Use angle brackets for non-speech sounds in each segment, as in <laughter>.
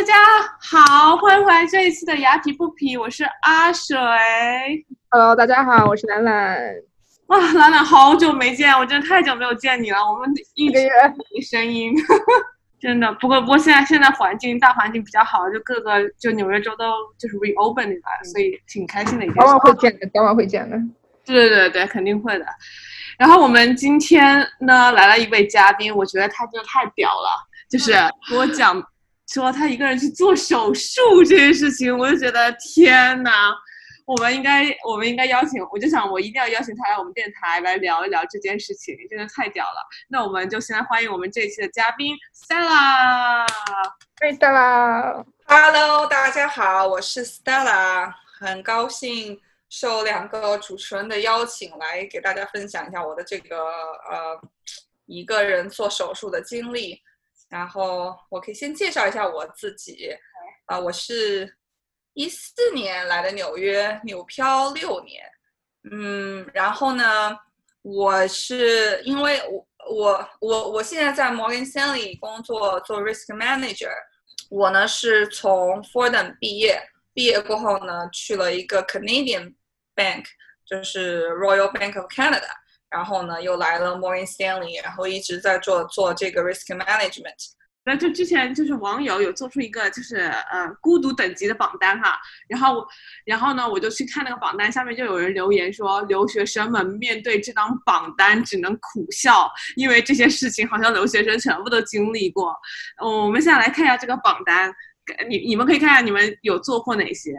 大家好，欢迎回来这一次的牙皮不皮，我是阿水。Hello，大家好，我是兰兰。哇，兰兰，好久没见，我真的太久没有见你了，我们一个月没声音，<laughs> 真的。不过不过现在现在环境大环境比较好，就各个就纽约州都就是 reopen 了，所以挺开心的一件早事。晚会见的，早晚会见的。对对对对，肯定会的。然后我们今天呢来了一位嘉宾，我觉得他真的太屌了，就是给我讲说他一个人去做手术这件事情，<laughs> 我就觉得天哪，我们应该我们应该邀请，我就想我一定要邀请他来我们电台来聊一聊这件事情，真的太屌了。那我们就先来欢迎我们这一期的嘉宾 Stella。对的啦，Hello，大家好，我是 Stella，很高兴受两个主持人的邀请来给大家分享一下我的这个呃一个人做手术的经历。然后我可以先介绍一下我自己，啊、我是一四年来的纽约，纽漂六年，嗯，然后呢，我是因为我我我我现在在摩根 Stanley 工作做 Risk Manager，我呢是从 Fordham 毕业，毕业过后呢去了一个 Canadian Bank，就是 Royal Bank of Canada，然后呢又来了 Morgan Stanley，然后一直在做做这个 Risk Management。那就之前就是网友有做出一个就是呃孤独等级的榜单哈，然后然后呢我就去看那个榜单，下面就有人留言说留学生们面对这张榜单只能苦笑，因为这些事情好像留学生全部都经历过。嗯，我们现在来看一下这个榜单，你你们可以看一下你们有做过哪些。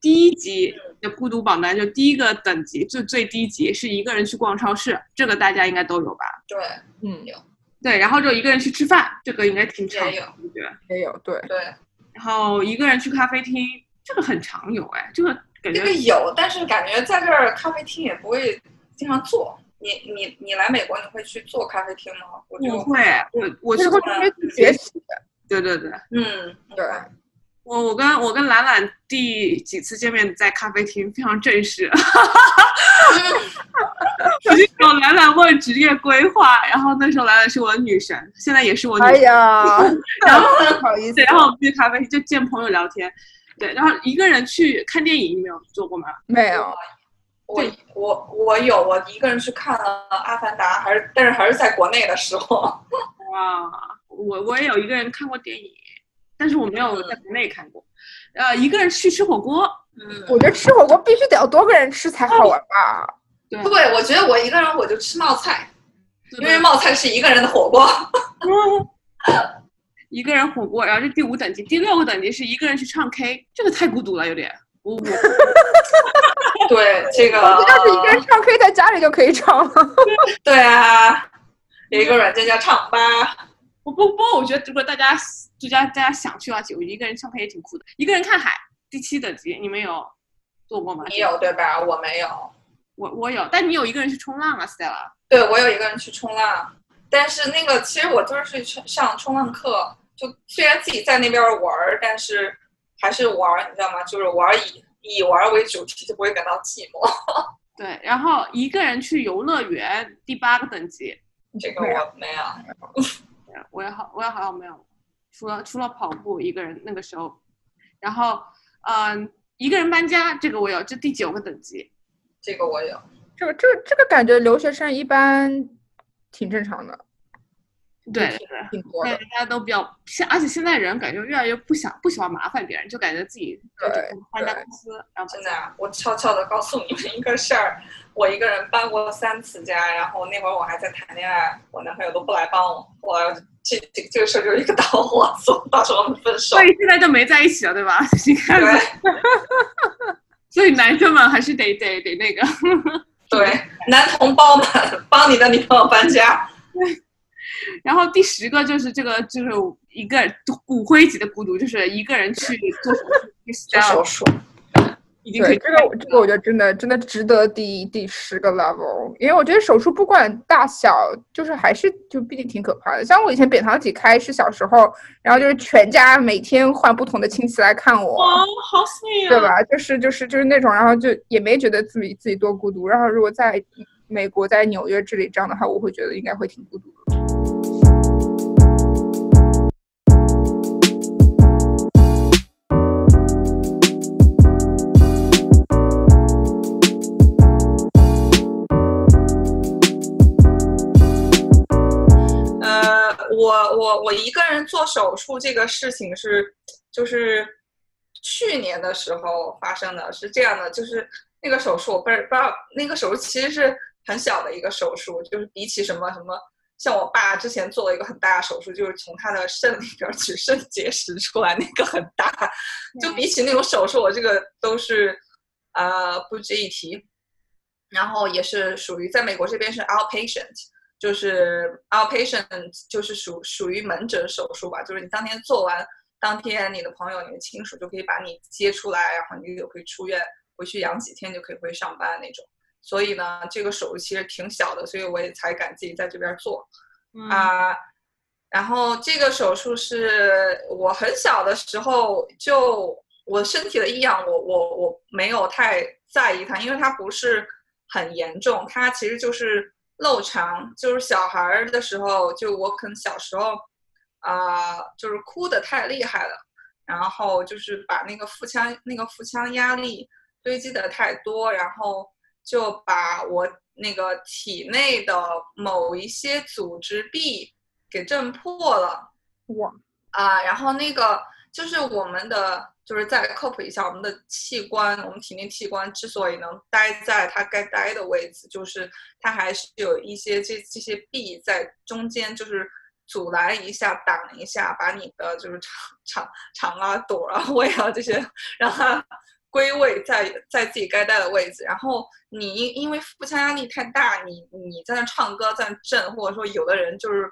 第一级的孤独榜单就第一个等级最最低级是一个人去逛超市，这个大家应该都有吧？对，嗯，有对，然后就一个人去吃饭，这个应该挺常也有我觉得。也有对。对，然后一个人去咖啡厅，这个很常有哎，这个感觉这个有，但是感觉在这儿咖啡厅也不会经常做。你你你来美国你会去做咖啡厅吗？我就会，我我就是是会的直接去学习的，对对对，嗯，对，我我跟我跟兰兰第几次见面在咖啡厅，非常正式，直接有兰兰问职业规划，然后那时候兰兰是我的女神，现在也是我女哎神，呀，然后不好意思对，，然后我们去咖啡厅就见朋友聊天，对，然后一个人去看电影，你没有做过吗？没有，我我我有，我一个人去看了《阿凡达》，还是但是还是在国内的时候。哇，我我也有一个人看过电影，但是我没有在国内看过。呃，一个人去吃火锅，嗯，我觉得吃火锅必须得要多个人吃才好玩吧。对，对，我觉得我一个人我就吃冒菜，因为冒菜是一个人的火锅。<laughs> 嗯一个人火锅，然后这第五等级，第六个等级是一个人去唱 K，这个太孤独了，有点。我我 <laughs> 对，这个 <laughs> 我要是一个人唱 K，在家里就可以唱了。对啊，有一个软件叫唱吧。我不不过我觉得如果大家就家大家想去的话，我一个人唱 K 也挺酷的。一个人看海，第七等级，你们有做过吗？你有对吧？我没有。我我有，但你有一个人去冲浪啊，Stella。对，我有一个人去冲浪，但是那个其实我就是去上冲浪课，就虽然自己在那边玩儿，但是还是玩儿，你知道吗？就是玩儿以以玩儿为主题，就不会感到寂寞。<laughs> 对，然后一个人去游乐园，第八个等级。这个我没有。对我也好，我也好像没有，除了除了跑步一个人那个时候，然后嗯、一个人搬家这个我有，这第九个等级。这个我有，这个这个这个感觉留学生一般挺正常的，对对对，对，挺多的。大家都比较现，而且现在人感觉越来越不想不喜欢麻烦别人，就感觉自己对搬家对公司，然后真的啊，我悄悄的告诉你们一个事儿，我一个人搬过三次家，然后那会儿我还在谈恋爱，我男朋友都不来帮我，后来这这这个事儿就是一个导火索，导致我们分手所。以现在就没在一起了，对吧？<laughs> 你看，对所以男生们还是得得得那个。对，<laughs> 男同胞们，帮你的女朋友搬家。<laughs> 然后第十个就是这个，就是一个骨灰级的孤独，就是一个人去做手术，去做手术，已经可以对这个这个我觉得真的真的值得第第十个 level，因为我觉得手术不管大小，就是还是就毕竟挺可怕的。像我以前扁桃体开是小时候，然后就是全家每天换不同的亲戚来看我，哇，好 sweet 啊！对吧？就是就是就是那种，然后就也没觉得自己自己多孤独。然后如果在美国在纽约这里这样的话，我会觉得应该会挺孤独的。我我我一个人做手术这个事情是，就是去年的时候发生的，是这样的，就是那个手术我不是不知道，那个手术其实是很小的一个手术，就是比起什么什么，像我爸之前做了一个很大的手术，就是从他的肾里边取肾结石出来，那个很大，<laughs> 就比起那种手术，我这个都是呃不值一提。然后也是属于在美国这边是 outpatient。就是 outpatient，就是属属于门诊手术吧，就是你当天做完，当天你的朋友、你的亲属就可以把你接出来，然后你就可以出院，回去养几天就可以回去上班那种。所以呢，这个手术其实挺小的，所以我也才敢自己在这边做啊。然后这个手术是我很小的时候就我身体的异样，我我我没有太在意它，因为它不是很严重，它其实就是。漏肠就是小孩儿的时候，就我可能小时候，啊，就是哭的太厉害了，然后就是把那个腹腔那个腹腔压力堆积的太多，然后就把我那个体内的某一些组织壁给震破了。哇！啊，然后那个就是我们的。就是再科普一下，我们的器官，我们体内器官之所以能待在它该待的位置，就是它还是有一些这这些壁在中间，就是阻拦一下、挡一下，把你的就是肠肠肠啊、肚啊、<laughs> 胃啊这些让它归位在在自己该待的位置。然后你因为腹腔压力太大，你你在那唱歌在那震，或者说有的人就是。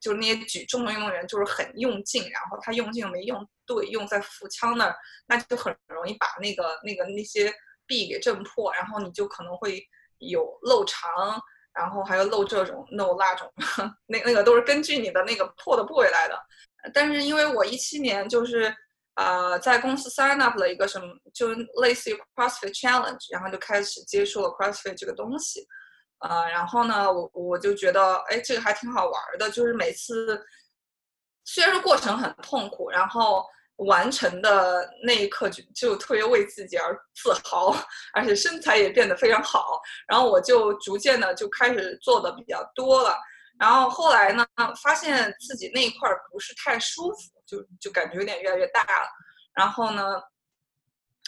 就是那些举重的运动员，就是很用劲，然后他用劲没用对，用在腹腔那儿，那就很容易把那个那个那些壁给震破，然后你就可能会有漏肠，然后还有漏这种漏那种，<laughs> 那那个都是根据你的那个破的部位来的。但是因为我一七年就是呃在公司 sign up 了一个什么，就类似于 CrossFit Challenge，然后就开始接触了 CrossFit 这个东西。呃，然后呢，我我就觉得，哎，这个还挺好玩的。就是每次，虽然说过程很痛苦，然后完成的那一刻就就特别为自己而自豪，而且身材也变得非常好。然后我就逐渐的就开始做的比较多了。然后后来呢，发现自己那一块不是太舒服，就就感觉有点越来越大了。然后呢，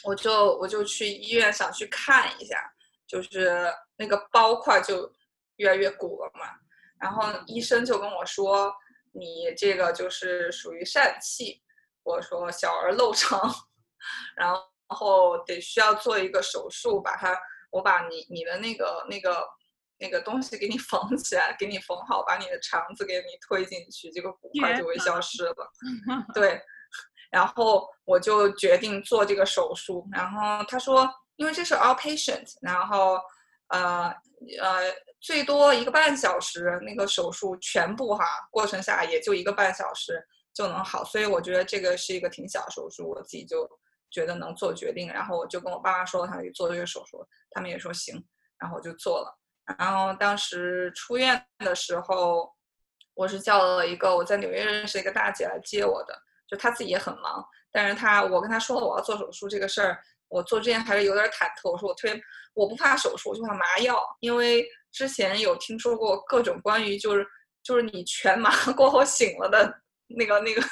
我就我就去医院想去看一下。就是那个包块就越来越鼓了嘛，然后医生就跟我说，你这个就是属于疝气，我说小儿漏肠，然后得需要做一个手术，把它，我把你你的那个那个那个东西给你缝起来，给你缝好，把你的肠子给你推进去，这个骨块就会消失了。<laughs> 对，然后我就决定做这个手术，然后他说。因为这是 outpatient，然后，呃呃，最多一个半小时，那个手术全部哈过程下也就一个半小时就能好，所以我觉得这个是一个挺小的手术，我自己就觉得能做决定，然后我就跟我爸妈说，他去做这个手术，他们也说行，然后我就做了。然后当时出院的时候，我是叫了一个我在纽约认识一个大姐来接我的，就她自己也很忙，但是她我跟她说了我要做手术这个事儿。我做之前还是有点忐忑，我说我特别我不怕手术，我就怕麻药，因为之前有听说过各种关于就是就是你全麻 <laughs> 过后醒了的那个那个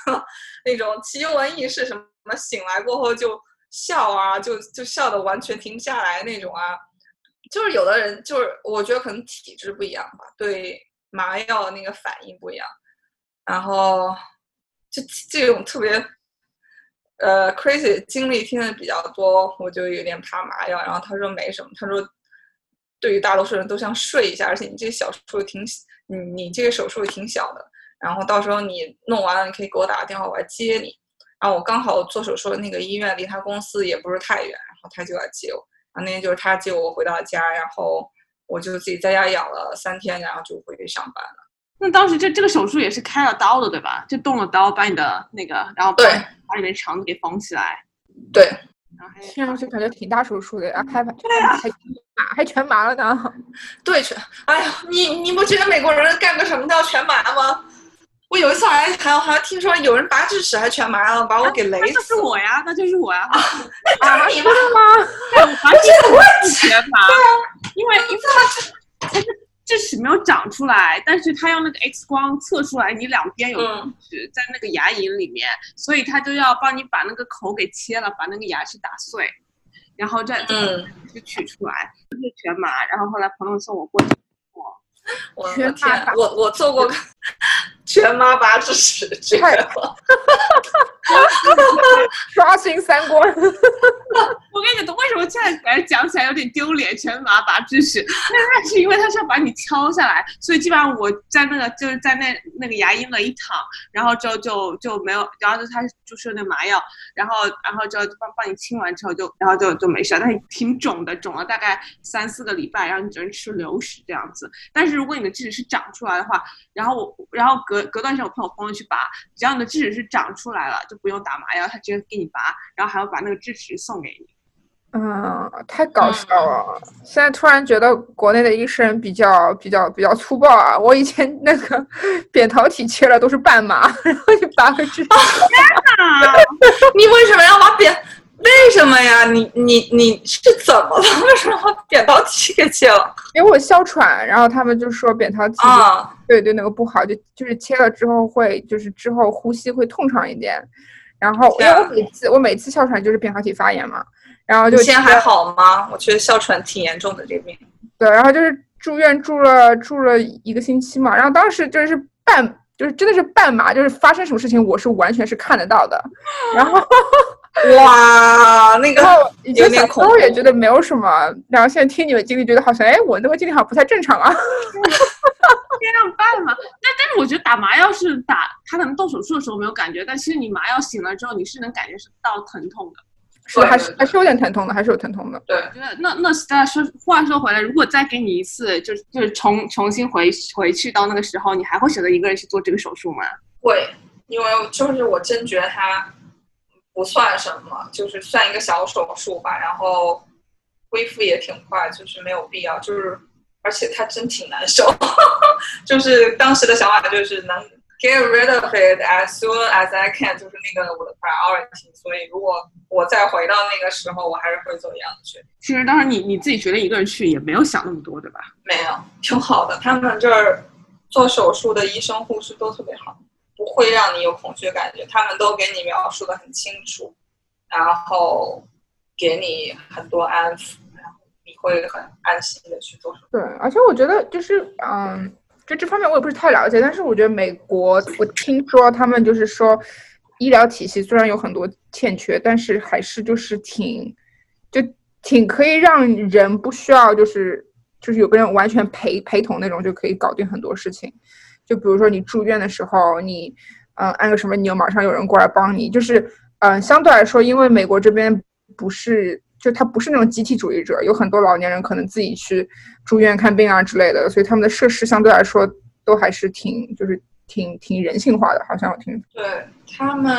那种奇闻异事，什么什么醒来过后就笑啊，就就笑的完全停不下来那种啊，就是有的人就是我觉得可能体质不一样吧，对麻药那个反应不一样，然后就这种特别。呃，crazy 经历听的比较多，我就有点怕麻药。然后他说没什么，他说对于大多数人都像睡一下，而且你这个小手挺，你你这个手术挺小的。然后到时候你弄完了，你可以给我打个电话，我来接你。然后我刚好做手术的那个医院离他公司也不是太远，然后他就来接我。然后那天就是他接我回到家，然后我就自己在家养了三天，然后就回去上班了。那当时这这个手术也是开了刀的，对吧？就动了刀，把你的那个，然后对，把你的肠子给缝起来。对，然后还听上去感觉挺大手术的啊，开对呀，还麻还全麻了呢。对，全。哎呀，你你不觉得美国人干个什么都要全麻吗？我有一次还还还听说有人拔智齿还全麻了，把我给雷死。那就是我呀，那就是我呀。<laughs> 啊，<laughs> 你吗？对，完全不全麻。对啊，因为因为他他是。智齿没有长出来，但是他用那个 X 光测出来你两边有嗯智齿在那个牙龈里面，所以他就要帮你把那个口给切了，把那个牙齿打碎，然后再嗯，就取出来，就是全麻。然后后来朋友送我过去，我全麻，我我做过 <laughs> 全麻拔智齿，绝太了！刷新三观。<laughs> 我跟你讲，为什么现在感觉讲起来有点丢脸？全麻拔智齿，那那是因为他是要把你敲下来，所以基本上我在那个就是在那那个牙龈那一躺，然后之后就就没有，然后就他注射那麻药，然后然后就帮帮你清完之后就然后就就没事了，但是挺肿的，肿了大概三四个礼拜，然后你只能吃流食这样子。但是如果你的智齿是长出来的话，然后我然后隔隔段时间我陪我朋友去拔，只要你的智齿是长出来了，就不用打麻药，他直接给你拔，然后还要把那个智齿送给你。嗯，太搞笑了！现在突然觉得国内的医生比较比较比较粗暴啊！我以前那个 <laughs> 扁桃体切了都是半麻，然后你拔个智齿，啊，<laughs> 你为什么要把扁？为什么呀？你你你是怎么了？为什么扁桃体给切了？因为我哮喘，然后他们就说扁桃体啊，对对那个不好，就就是切了之后会就是之后呼吸会通畅一点。然后因为我每次我每次哮喘就是扁桃体发炎嘛，然后就你现在还好吗？我觉得哮喘挺严重的这个病。对，然后就是住院住了住了一个星期嘛，然后当时就是半就是真的是半麻，就是发生什么事情我是完全是看得到的，然后 <laughs> 哇，那个以前有点小时候也觉得没有什么，然后现在听你们经历，觉得好像哎我那个经历好像不太正常啊。这样办嘛？但但是我觉得打麻药是打，他可能动手术的时候没有感觉，但其实你麻药醒了之后，你是能感觉是到疼痛的。是的，还是还是有点疼痛的，还是有疼痛的。对，我觉得那那再说话说回来，如果再给你一次，就是就是重重新回回去到那个时候，你还会选择一个人去做这个手术吗？会，因为就是我真觉得它不算什么，就是算一个小手术吧，然后恢复也挺快，就是没有必要，就是而且他真挺难受，<laughs> 就是当时的想法就是能 get rid of it as soon as I can，就是那个我的 priority，所以如果我再回到那个时候，我还是会做一样的决定。其实当时你你自己觉得一个人去也没有想那么多，对吧？没有，挺好的。他们这儿做手术的医生护士都特别好，不会让你有恐惧的感觉。他们都给你描述的很清楚，然后给你很多安抚，然后你会很安心的去做。对，而且我觉得就是嗯，就这方面我也不是太了解，但是我觉得美国，我听说他们就是说，医疗体系虽然有很多欠缺，但是还是就是挺就挺可以让人不需要就是就是有个人完全陪陪同那种就可以搞定很多事情。就比如说你住院的时候，你嗯按个什么钮，马上有人过来帮你。就是嗯相对来说，因为美国这边不是就他不是那种集体主义者，有很多老年人可能自己去住院看病啊之类的，所以他们的设施相对来说都还是挺就是挺挺人性化的，好像我听对他们，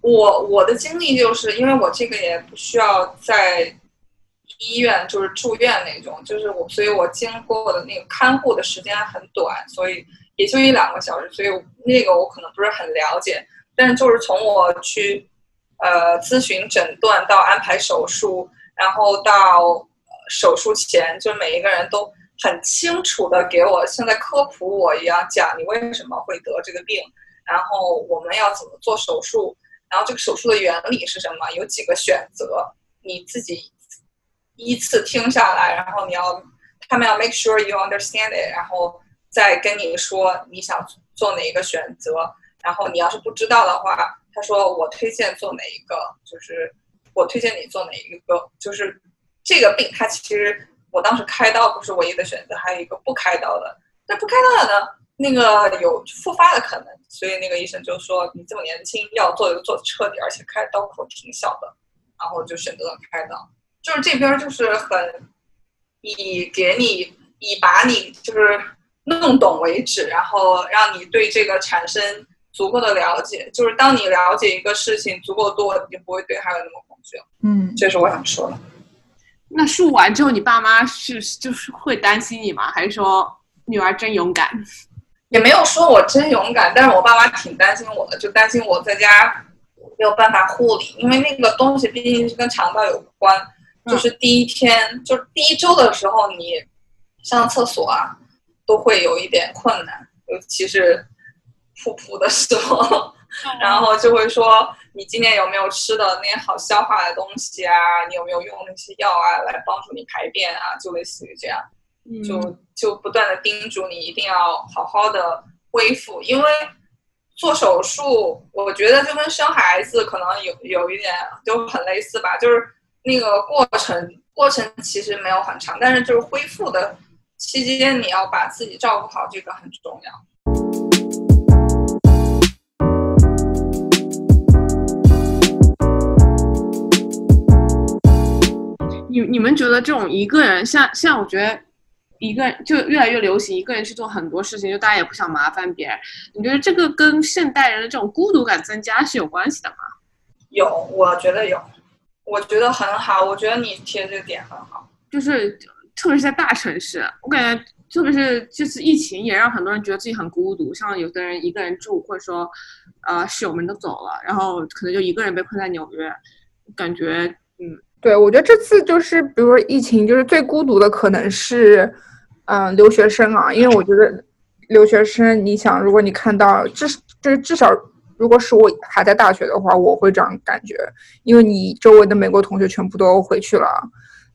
我我的经历就是因为我这个也不需要在医院就是住院那种，就是我，所以我经过的那个看护的时间很短，所以也就一两个小时，所以那个我可能不是很了解。但是就是从我去呃咨询诊断到安排手术，然后到、手术前，就每一个人都很清楚的给我像在科普我一样讲你为什么会得这个病，然后我们要怎么做手术，然后这个手术的原理是什么，有几个选择，你自己依次听下来，然后你要他们要 make sure you understand it，然后再跟你说你想做哪一个选择，然后你要是不知道的话，他说我推荐做哪一个，就是我推荐你做哪一个，就是这个病它其实我当时开刀不是唯一的选择，还有一个不开刀的，那不开刀的呢，那个有复发的可能，所以那个医生就说你这么年轻，要做就做彻底，而且开刀口挺小的，然后就选择了开刀。就是这边就是很以给你以把你就是弄懂为止，然后让你对这个产生足够的了解。就是当你了解一个事情足够多，你就不会对它有那么恐惧了。嗯，这是我想说的。那术完之后，你爸妈是就是会担心你吗？还是说女儿真勇敢？<laughs> 也没有说我真勇敢，但是我爸妈挺担心我的，就担心我在家没有办法护理，因为那个东西毕竟是跟肠道有关。就是第一天，就是第一周的时候，你上厕所啊，都会有一点困难，尤其是噗噗的时候，然后就会说你今天有没有吃的那些好消化的东西啊？你有没有用那些药啊来帮助你排便啊？就类似于这样，就就不断的叮嘱你一定要好好的恢复，因为做手术，我觉得就跟生孩子可能有有一点就很类似吧，就是那个过程过程其实没有很长，但是就是恢复的期间你要把自己照顾好，这个很重要。你你们觉得这种一个人，像像我觉得一个人就越来越流行，一个人去做很多事情，就大家也不想麻烦别人。你觉得这个跟现代人的这种孤独感增加是有关系的吗？有，我觉得有，我觉得很好，我觉得你提的这个点很好。就是特别是在大城市，我感觉特别是这次疫情也让很多人觉得自己很孤独，像有的人一个人住，或者说呃室友们都走了，然后可能就一个人被困在纽约，感觉嗯。对，我觉得这次就是，比如说疫情，就是最孤独的可能是，嗯、留学生啊，因为我觉得留学生，你想，如果你看到至就是至少，如果是我还在大学的话，我会这样感觉，因为你周围的美国同学全部都回去了，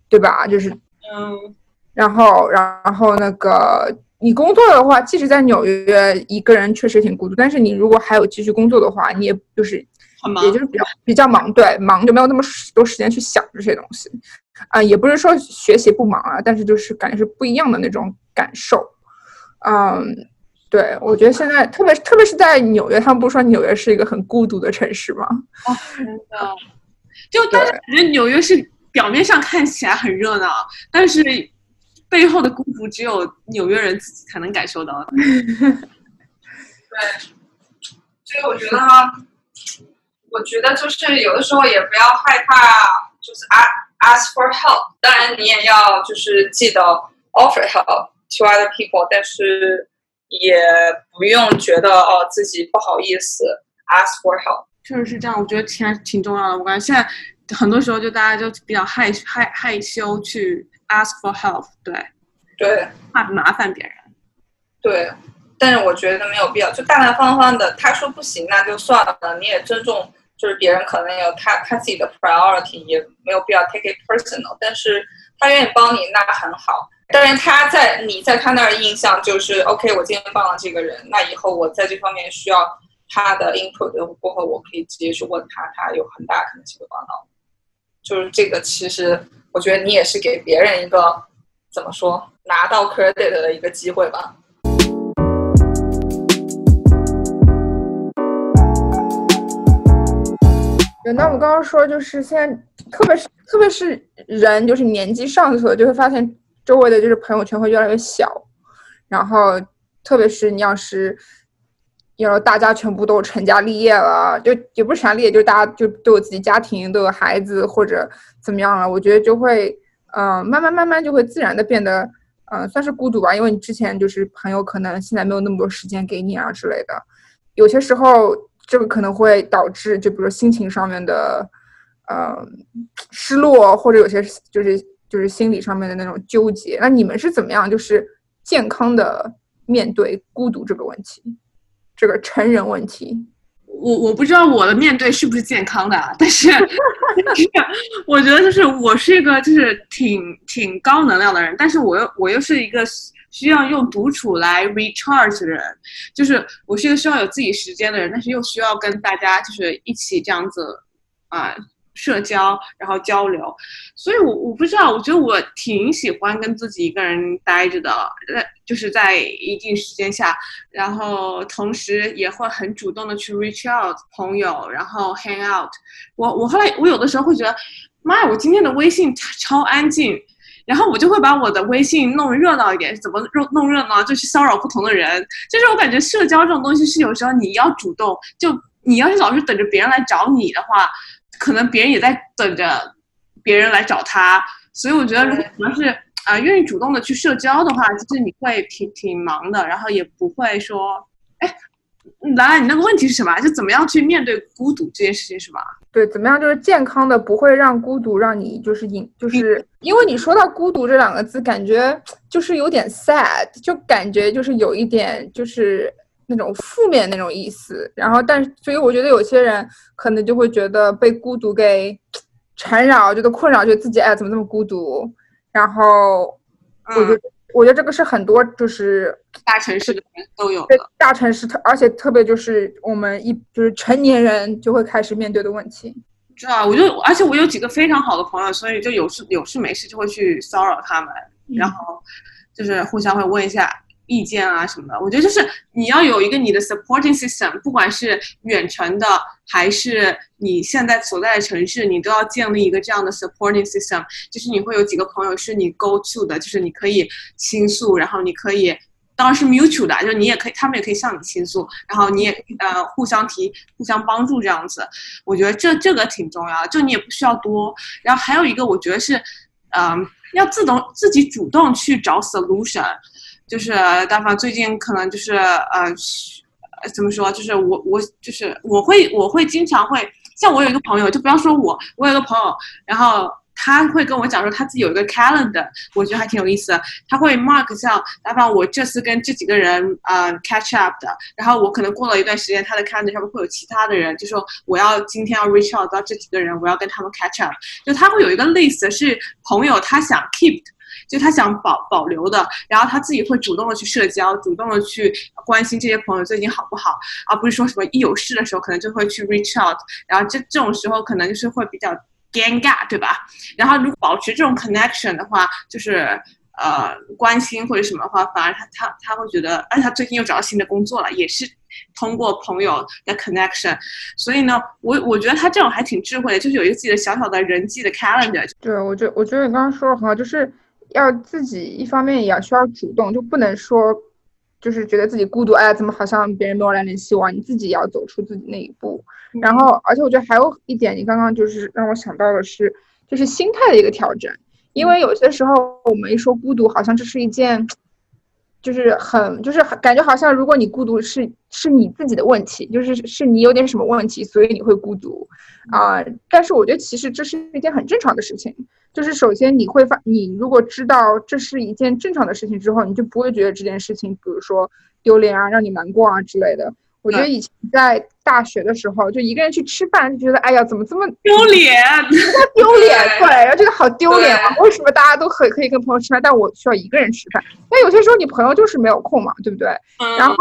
对吧？就是，嗯，然后，然后那个你工作的话，即使在纽约一个人确实挺孤独，但是你如果还有继续工作的话，你也就是也就是比较比较忙，对，忙就没有那么多时间去想这些东西，啊、也不是说学习不忙啊，但是就是感觉是不一样的那种感受，嗯，对，我觉得现在特别特别是在纽约，他们不是说纽约是一个很孤独的城市吗？哦，真的，就但是感觉纽约是表面上看起来很热闹，但是背后的孤独只有纽约人自己才能感受到。<laughs> 对，所以我觉得，我觉得就是有的时候也不要害怕，就是 ask ask for help。当然，你也要就是记得 offer help to other people，但是也不用觉得哦自己不好意思 ask for help。确实是这样，我觉得挺挺重要的。我感觉现在很多时候就大家就比较害害害羞去 ask for help，对，对怕麻烦别人。对，但是我觉得没有必要，就大大方方的。他说不行，那就算了，你也尊重，就是别人可能有他他自己的 priority，也没有必要 take it personal。但是他愿意帮你，那很好。当然，他在你在他那儿印象就是 OK，我今天帮了这个人，那以后我在这方面需要他的 input 过后，我可以直接去问他，他有很大可能性会帮到。就是这个，其实我觉得你也是给别人一个怎么说拿到 credit 的一个机会吧。对，那我刚刚说就是现在，特别是特别是人，就是年纪上去了，就会发现周围的就是朋友圈会越来越小，然后特别是你要是，要大家全部都成家立业了，就也不是成家立业，就大家就都有自己家庭，都有孩子或者怎么样了，我觉得就会，嗯、慢慢慢慢就会自然的变得，嗯、算是孤独吧，因为你之前就是朋友可能现在没有那么多时间给你啊之类的，有些时候这个可能会导致，就比如心情上面的，呃，失落，或者有些就是就是心理上面的那种纠结。那你们是怎么样，就是健康的面对孤独这个问题，这个成人问题？我我不知道我的面对是不是健康的，啊，但是 <laughs> 但是我觉得就是我是一个就是挺挺高能量的人，但是我又我又是一个需要用独处来 recharge 的人，就是我是一个需要有自己时间的人，但是又需要跟大家就是一起这样子啊、社交，然后交流，所以我我不知道，我觉得我挺喜欢跟自己一个人待着的，就是在一定时间下，然后同时也会很主动的去 reach out 朋友，然后 hang out。我我后来我有的时候会觉得，妈呀，我今天的微信超安静，然后我就会把我的微信弄热闹一点。怎么弄弄热闹？就去骚扰不同的人。就是我感觉社交这种东西是有时候你要主动，就你要是老是等着别人来找你的话，可能别人也在等着别人来找他。所以我觉得，如果你要是啊、愿意主动的去社交的话，就是你会挺挺忙的，然后也不会说，哎，兰兰，你那个问题是什么？就怎么样去面对孤独这件事情是吧？对，怎么样就是健康的，不会让孤独让你就是引，就是因为你说到孤独这两个字，感觉就是有点 sad，就感觉就是有一点就是那种负面那种意思。然后，但是所以我觉得有些人可能就会觉得被孤独给缠绕，觉得困扰，觉得自己哎怎么这么孤独。然后，我觉得我觉得这个是很多就是大城市的人都有的，大城市特而且特别就是我们一就是成年人就会开始面对的问题。知道，我就而且我有几个非常好的朋友，所以就有事有事没事就会去骚扰他们，然后就是互相会问一下意见啊什么的。我觉得就是你要有一个你的 supporting system，不管是远程的还是你现在所在的城市，你都要建立一个这样的 supporting system。就是你会有几个朋友是你 go to 的，就是你可以倾诉，然后你可以。当然是 mutual 的，就是你也可以，他们也可以向你倾诉，然后你也呃互相提、互相帮助这样子。我觉得这这个挺重要的，就你也不需要多。然后还有一个，我觉得是，嗯，要自动自己主动去找 solution。就是大方最近可能就是呃，怎么说？就是我我就是我会我会经常会像我有一个朋友，就不要说我，我有个朋友，然后。他会跟我讲说他自己有一个 calendar，我觉得还挺有意思的。他会 mark 像，打比我这次跟这几个人啊 catch up 的，然后我可能过了一段时间，他的 calendar 上面会有其他的人，就说我要今天要 reach out 到这几个人，我要跟他们 catch up。就他会有一个 list 是朋友他想 keep，就他想保保留的，然后他自己会主动的去社交，主动的去关心这些朋友最近好不好，而不是说什么一有事的时候可能就会去 reach out，然后这这种时候可能就是会比较。尴尬，对吧？然后如果保持这种 connection 的话，就是呃关心或者什么的话，反而他他他会觉得，而且他最近又找到新的工作了，也是通过朋友的 connection。所以呢，我我觉得他这种还挺智慧的，就是有一个自己的小小的人际的 calendar。对，我觉我觉得你刚刚说的很好，就是要自己一方面也要需要主动，就不能说。就是觉得自己孤独，哎呀，怎么好像别人没有来联系我？你自己也要走出自己那一步。然后，而且我觉得还有一点，你刚刚就是让我想到的是，就是心态的一个调整。因为有些时候我们一说孤独，好像这是一件，就是很，就是感觉好像如果你孤独是是你自己的问题，就是是你有点什么问题，所以你会孤独啊。但是我觉得其实这是一件很正常的事情。就是首先你会发，你如果知道这是一件正常的事情之后，你就不会觉得这件事情，比如说丢脸啊，让你难过啊之类的。我觉得以前在大学的时候，就一个人去吃饭，就觉得哎呀，怎么这么丢脸？<laughs> 丢脸，对，然后觉得好丢脸啊！为什么大家都可以可以跟朋友吃饭，但我需要一个人吃饭？那有些时候你朋友就是没有空嘛，对不对？然后。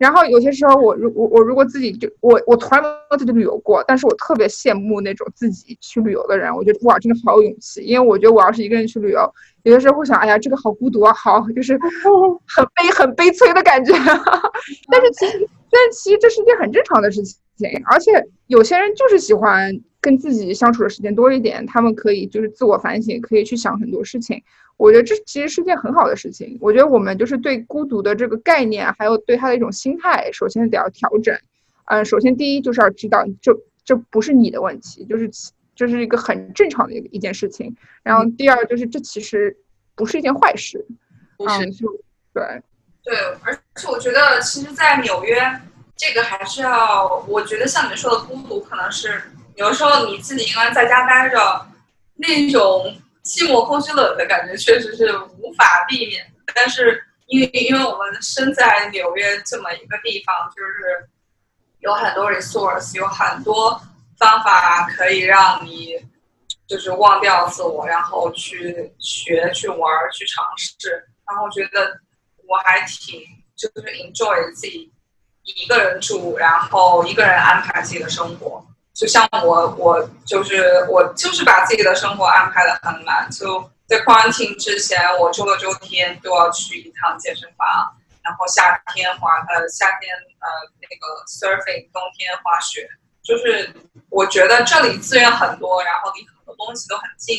然后有些时候，我如我我如果自己就我我从来没有自己旅游过，但是我特别羡慕那种自己去旅游的人。我觉得哇，真的好有勇气。因为我觉得我要是一个人去旅游，有的时候会想，哎呀，这个好孤独啊，好就是 <laughs> 很悲很悲催的感觉。<laughs> 但是其实，但其实这是一件很正常的事情。而且有些人就是喜欢跟自己相处的时间多一点，他们可以就是自我反省，可以去想很多事情。我觉得这其实是件很好的事情。我觉得我们就是对孤独的这个概念，还有对他的一种心态，首先得要调整。嗯，首先第一就是要知道，这这不是你的问题，就是这是一个很正常的一一件事情。然后第二就是这其实不是一件坏事。嗯，就对对，而且我觉得其实，在纽约这个还是要，我觉得像你说的孤独，可能是有的时候你自己一个人在家待着那种。寂寞、空虚、冷的感觉确实是无法避免，但是因为因为我们身在纽约这么一个地方，就是有很多 resource，有很多方法可以让你就是忘掉自我，然后去学、去玩、去尝试。然后觉得我还挺就是 enjoy 自己一个人住，然后一个人安排自己的生活。就像我，我就是我，就是把自己的生活安排的很满。就在 quarantine 之前，我周六周天都要去一趟健身房，然后夏天滑呃夏天呃那个 surfing，冬天滑雪。就是我觉得这里资源很多，然后离很多东西都很近，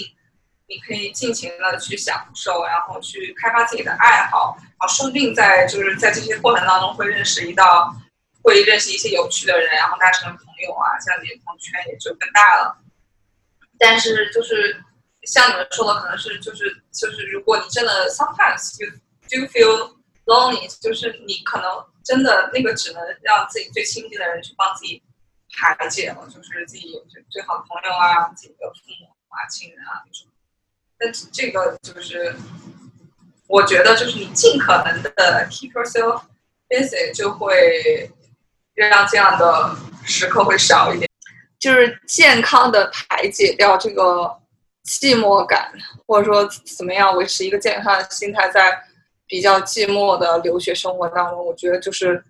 你可以尽情的去享受，然后去开发自己的爱好，然后说不定在就是在这些过程当中会认识一道。会认识一些有趣的人，然后达成为朋友啊，这样你的朋友圈也就更大了。但是就是像你们说的，可能是就是就是，如果你真的 sometimes you do feel lonely，就是你可能真的那个只能让自己最亲近的人去帮自己排解了，就是自己最最好的朋友啊、自己的父母啊、亲人啊那种。那这个就是，我觉得就是你尽可能的 keep yourself busy，就会让这样的时刻会少一点，就是健康的排解掉这个寂寞感，或者说怎么样维持一个健康的心态，在比较寂寞的留学生活当中，我觉得就是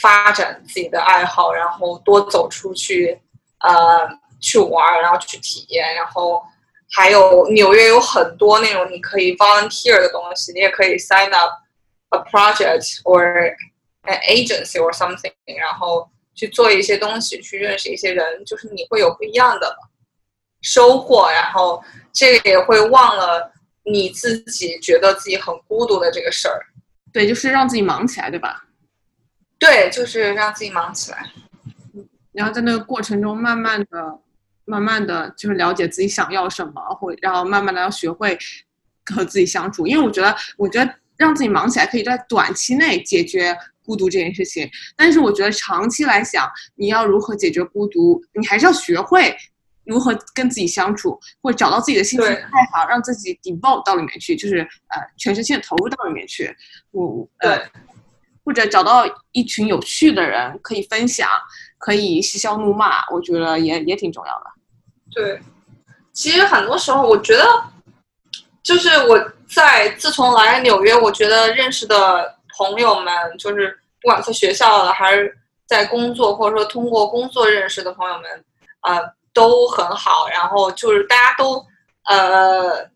发展自己的爱好，然后多走出去，呃，去玩，然后去体验，然后还有纽约有很多那种你可以 volunteer 的东西，你也可以 sign up a project or an agency or something，然后去做一些东西，去认识一些人，就是你会有不一样的收获，然后这个也会忘了你自己觉得自己很孤独的这个事儿。对，就是让自己忙起来，对吧？对，就是让自己忙起来。然后在那个过程中，慢慢的、慢慢的就是了解自己想要什么，或然后慢慢的要学会和自己相处。因为我觉得，我觉得让自己忙起来可以在短期内解决孤独这件事情，但是我觉得长期来想，你要如何解决孤独，你还是要学会如何跟自己相处，或者找到自己的兴趣爱好，让自己 devote 到里面去，就是呃全身心的投入到里面去。我呃对，或者找到一群有趣的人可以分享，可以嬉笑怒骂，我觉得也也挺重要的。对，其实很多时候，我觉得，就是我在自从来纽约，我觉得认识的朋友们，就是不管在学校的还是在工作，或者说通过工作认识的朋友们，呃，都很好。然后就是大家都呃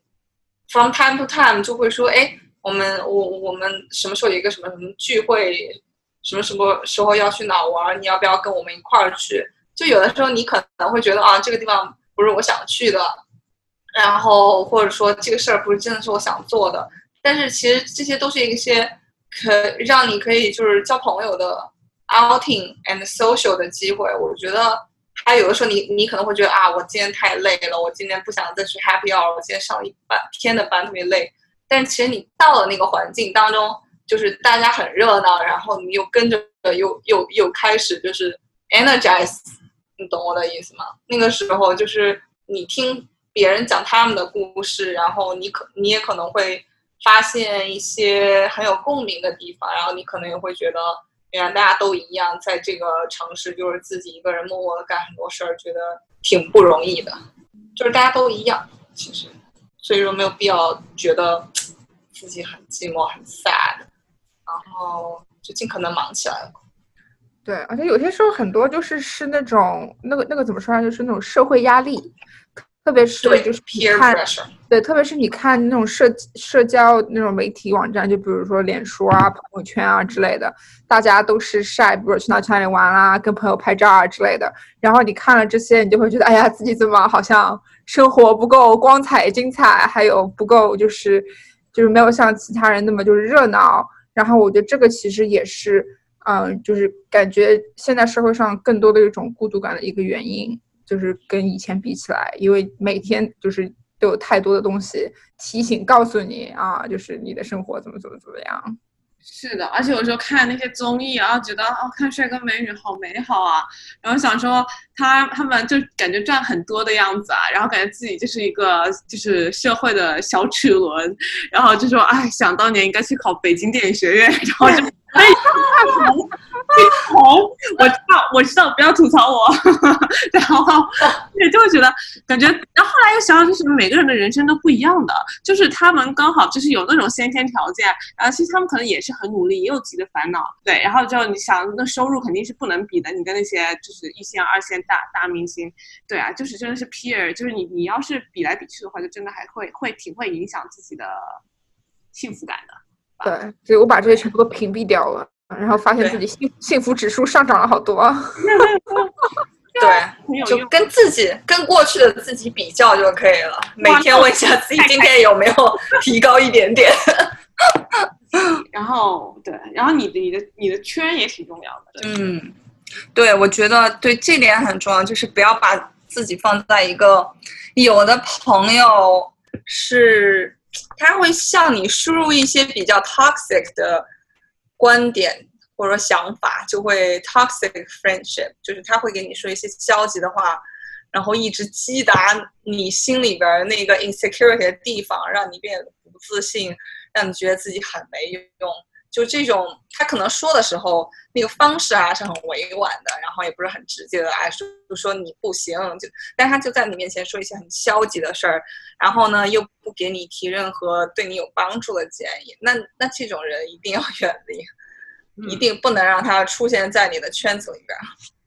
，from time to time 就会说，哎，我们我我们什么时候有一个什么什么聚会，什么什么时候要去哪玩，你要不要跟我们一块儿去？就有的时候你可能会觉得啊，这个地方不是我想去的，然后或者说这个事儿不是真的是我想做的，但是其实这些都是一些可让你可以就是交朋友的 outing and social 的机会。我觉得他有的时候你你可能会觉得啊，我今天太累了，我今天不想再去 happy hour，我今天上了一半天的班特别累。但其实你到了那个环境当中，就是大家很热闹，然后你又跟着又又又开始就是 energize，你懂我的意思吗？那个时候就是你听别人讲他们的故事，然后你可你也可能会发现一些很有共鸣的地方，然后你可能也会觉得，原来大家都一样，在这个城市就是自己一个人默默的干很多事儿，觉得挺不容易的，就是大家都一样，其实，所以说没有必要觉得自己很寂寞很 sad，然后就尽可能忙起来。对，而且有些时候很多就是是那种那个那个怎么说呢，就是那种社会压力，特别是对就是看对，特别是你看那种社社交那种媒体网站，就比如说脸书啊、朋友圈啊之类的，大家都是晒，比如去哪去哪里玩啦、跟朋友拍照啊之类的。然后你看了这些，你就会觉得，哎呀，自己怎么好像生活不够光彩精彩，还有不够就是就是没有像其他人那么就是热闹。然后我觉得这个其实也是，嗯，就是感觉现在社会上更多的一种孤独感的一个原因。就是跟以前比起来，因为每天就是都有太多的东西提醒告诉你啊，就是你的生活怎么怎么怎么样。是的，而且有时候看那些综艺啊，觉得哦，看帅哥美女好美好啊，然后想说他他们就感觉赚很多的样子啊，然后感觉自己就是一个就是社会的小齿轮，然后就说哎，想当年应该去考北京电影学院，然后就 <laughs> 哎，红红，我知道我知道，不要吐槽我，然后也就会觉得感觉，然后后来又想想，就是每个人的人生都不一样的，就是他们刚好就是有那种先天条件，然后其实他们可能也是很努力，也有自己的烦恼，对，然后就你想那收入肯定是不能比的，你跟那些就是一线、二线大大明星，对啊，就是真的是 peer，就是你你要是比来比去的话，就真的还会会挺会影响自己的幸福感的。对，所以我把这些全部都屏蔽掉了，然后发现自己幸幸福指数上涨了好多。<laughs> 对。就跟自己跟过去的自己比较就可以了。每天问一下自己今天有没有 <laughs> 提高一点点。<laughs> 然后对，然后你的你的你的圈也挺重要的。对嗯，对，我觉得对这点很重要，就是不要把自己放在一个有的朋友是他会向你输入一些比较 toxic 的观点，或者说想法，就会 toxic friendship，就是他会给你说一些消极的话，然后一直击打你心里边那个 insecurity 的地方，让你变得不自信，让你觉得自己很没用。就这种，他可能说的时候，那个方式啊是很委婉的，然后也不是很直接的，哎，说就说你不行，就，但他就在你面前说一些很消极的事儿，然后呢，又不给你提任何对你有帮助的建议，那那这种人一定要远离，一定不能让他出现在你的圈子里边。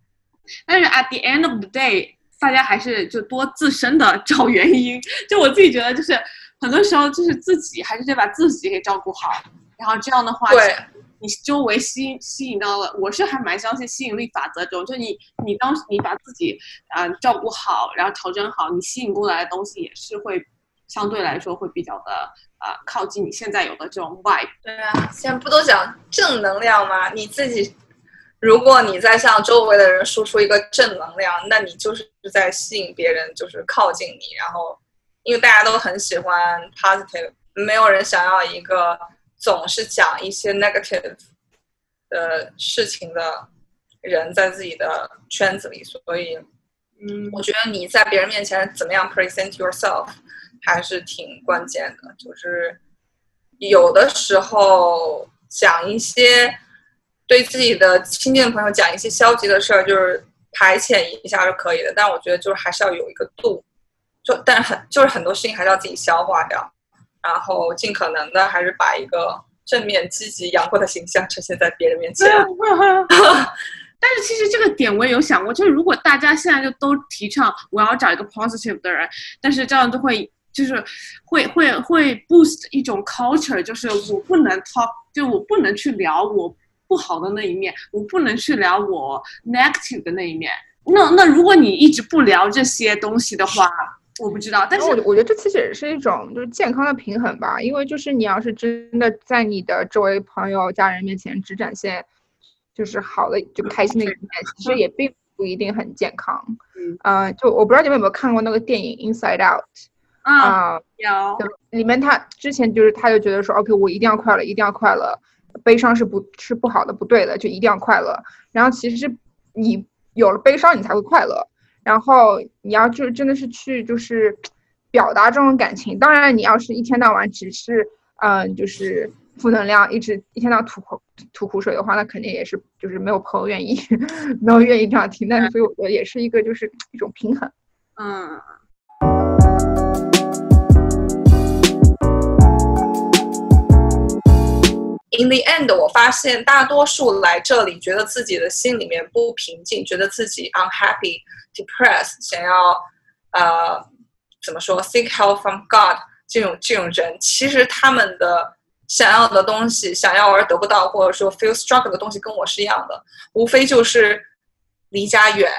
<laughs> 但是 at the end of the day，大家还是就多自身的找原因。<laughs> 就我自己觉得，就是很多时候就是自己还是得把自己给照顾好。然后这样的话，对，你周围吸吸引到了，我是还蛮相信吸引力法则中，就你你当你把自己啊照顾好，然后调整好，你吸引过来的东西也是会相对来说会比较的啊靠近你现在有的这种 vibe。对啊，现在不都讲正能量吗？你自己，如果你在向周围的人输出一个正能量，那你就是在吸引别人，就是靠近你。然后，因为大家都很喜欢 positive，没有人想要一个。总是讲一些 negative 的事情的人，在自己的圈子里，所以，嗯，我觉得你在别人面前怎么样 present yourself 还是挺关键的。就是有的时候讲一些对自己的亲近的朋友讲一些消极的事儿，就是排遣一下是可以的。但我觉得就是还是要有一个度，就但是很就是很多事情还是要自己消化掉。然后尽可能的还是把一个正面、积极、阳光的形象呈现在别人面前。<laughs> 但是其实这个点我也有想过，就是如果大家现在就都提倡我要找一个 positive 的人，但是这样就会就是会会会 boost 一种 culture，就是我不能 talk，就我不能去聊我不好的那一面，我不能去聊我 negative 的那一面。那那如果你一直不聊这些东西的话。我不知道，但是我我觉得这其实也是一种就是健康的平衡吧，因为就是你要是真的在你的周围朋友、家人面前只展现就是好的、就开心的一面，其实也并不一定很健康。嗯，就我不知道你们有没有看过那个电影《Inside Out》啊？有，里面他之前就是他就觉得说，OK，我一定要快乐，一定要快乐，悲伤是不是不好的、不对的，就一定要快乐。然后其实是你有了悲伤，你才会快乐。然后你要就真的是去就是表达这种感情，当然你要是一天到晚只是嗯就是负能量，一直一天到晚吐苦吐苦水的话，那肯定也是就是没有朋友愿意 <laughs> 没有愿意这样听。但是所以我觉得也是一个就是一种平衡。嗯。In the end，我发现大多数来这里觉得自己的心里面不平静，觉得自己 unhappy。depressed，想要呃怎么说，seek help from God 这种这种人，其实他们的想要的东西，想要而得不到，或者说 feel struggle 的东西，跟我是一样的，无非就是离家远，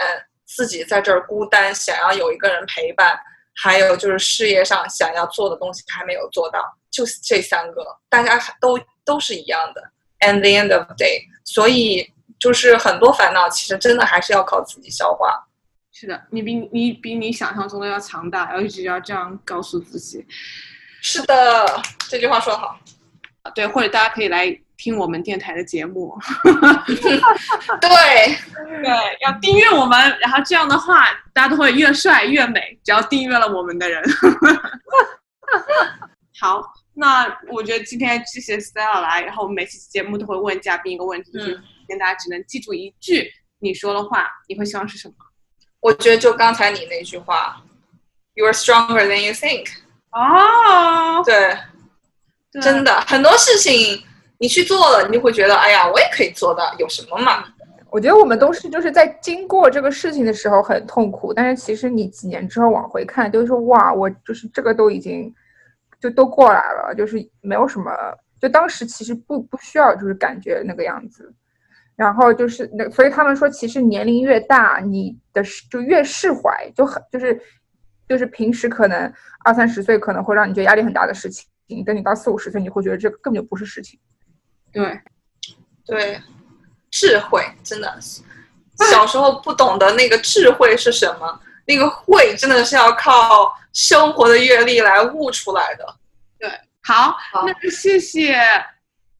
自己在这儿孤单，想要有一个人陪伴，还有就是事业上想要做的东西还没有做到，就是这三个，大家都都是一样的。And the end of the day，所以就是很多烦恼，其实真的还是要靠自己消化。是的，你比你比你想象中的要强大，要一直要这样告诉自己。是的，这句话说的好。对，或者大家可以来听我们电台的节目。对 <laughs> 对，要订阅我们，然后这样的话，大家都会越帅越美。只要订阅了我们的人。好，那我觉得今天谢谢 Stella 来，然后我们每期节目都会问嘉宾一个问题，就是跟大家只能记住一句你说的话，你会希望是什么？我觉得就刚才你那句话，You are stronger than you think。<laughs> 哦，对，真的很多事情你去做了，你就会觉得，哎呀，我也可以做到，有什么嘛？我觉得我们都是就是在经过这个事情的时候很痛苦，但是其实你几年之后往回看，就是说，哇，我就是这个都已经就都过来了，就是没有什么，就当时其实不不需要就是感觉那个样子。然后就是那，所以他们说，其实年龄越大，你的就越释怀，就很就是，就是平时可能二三十岁可能会让你觉得压力很大的事情，等你到四五十岁，你会觉得这根本就不是事情。对，对，智慧真的，小时候不懂得那个智慧是什么，那个会真的是要靠生活的阅历来悟出来的。对，好，那谢谢。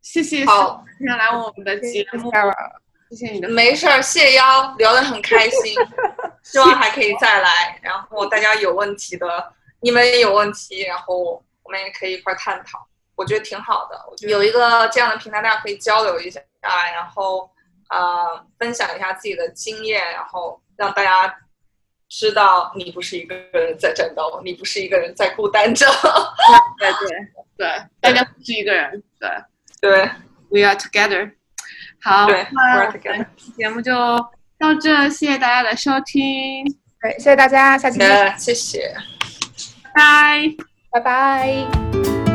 谢谢好今天来我们的节目，谢谢你的没事儿，谢邀，聊得很开心，<laughs> 希望还可以再来。然后大家有问题的，你们也有问题，然后我们也可以一块儿探讨，我觉得挺好的。我觉得有一个这样的平台，大家可以交流一下，然后呃分享一下自己的经验，然后让大家知道你不是一个人在战斗，你不是一个人在孤单着。对对对，大家不是一个人，对对，We are together。好，对那 we're 我 together 们节目就到这，谢谢大家的收听，对，谢谢大家，下期见，谢谢。拜拜。拜拜。